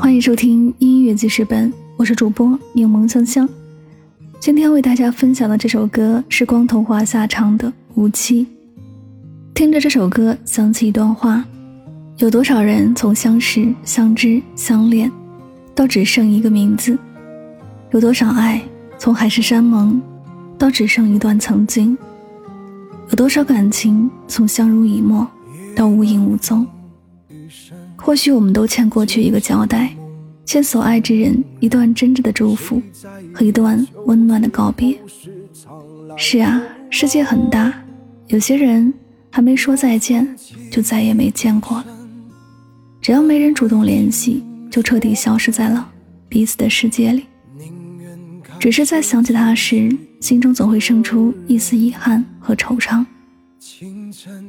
欢迎收听音乐记事本，我是主播柠檬香香。今天为大家分享的这首歌是光头华夏唱的《无期》。听着这首歌，想起一段话：有多少人从相识、相知、相恋，到只剩一个名字？有多少爱从海誓山盟，到只剩一段曾经？有多少感情从相濡以沫，到无影无踪？或许我们都欠过去一个交代，欠所爱之人一段真挚的祝福和一段温暖的告别。是啊，世界很大，有些人还没说再见，就再也没见过了。只要没人主动联系，就彻底消失在了彼此的世界里。只是在想起他时，心中总会生出一丝遗憾和惆怅。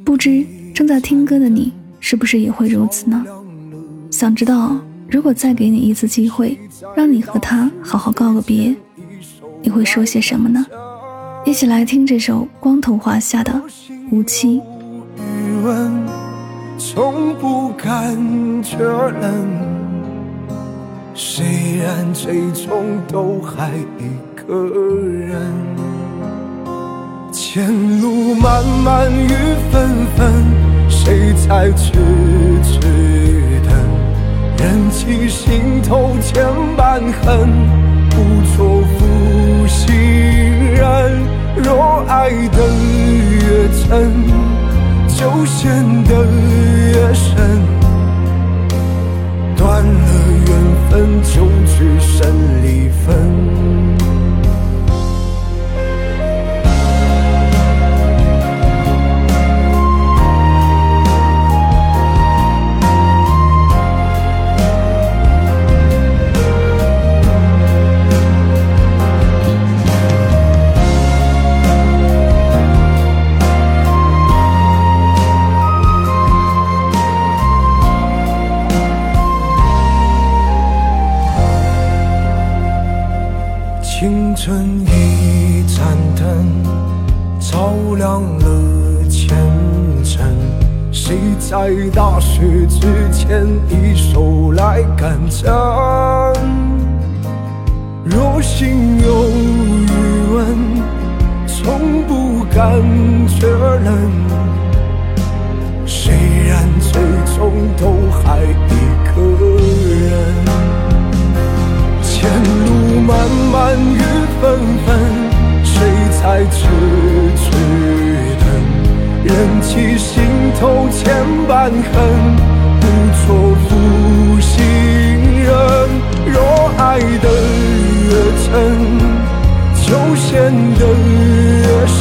不知正在听歌的你，是不是也会如此呢？想知道，如果再给你一次机会，让你和他好好告个别，你会说些什么呢？一起来听这首光头华夏的《无期》。从不感觉冷，虽然最终都还一个人。前路漫漫雨纷纷，谁在痴？你心头千般恨，青春一盏灯，照亮了前程。谁在大雪之前一手来干针？若心有忍起心头千般恨，不做负心人。若爱得越真，就陷得越深。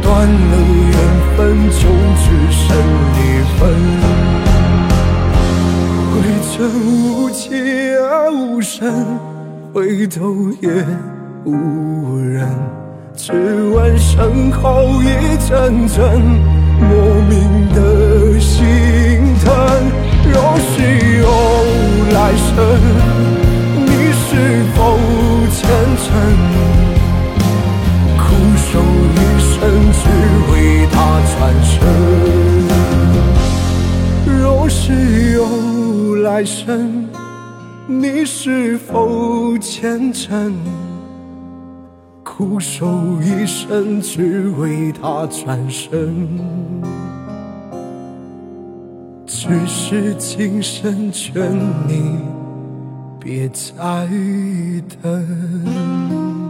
断了缘分，就只剩离分。回尘无期而无声。回头也无人，只闻身后一阵阵莫名的心疼。若是有来生，你是否虔诚，苦守一生只为他转身？若是有来生。你是否虔诚，苦守一生，只为他转身？只是今生劝你别再等。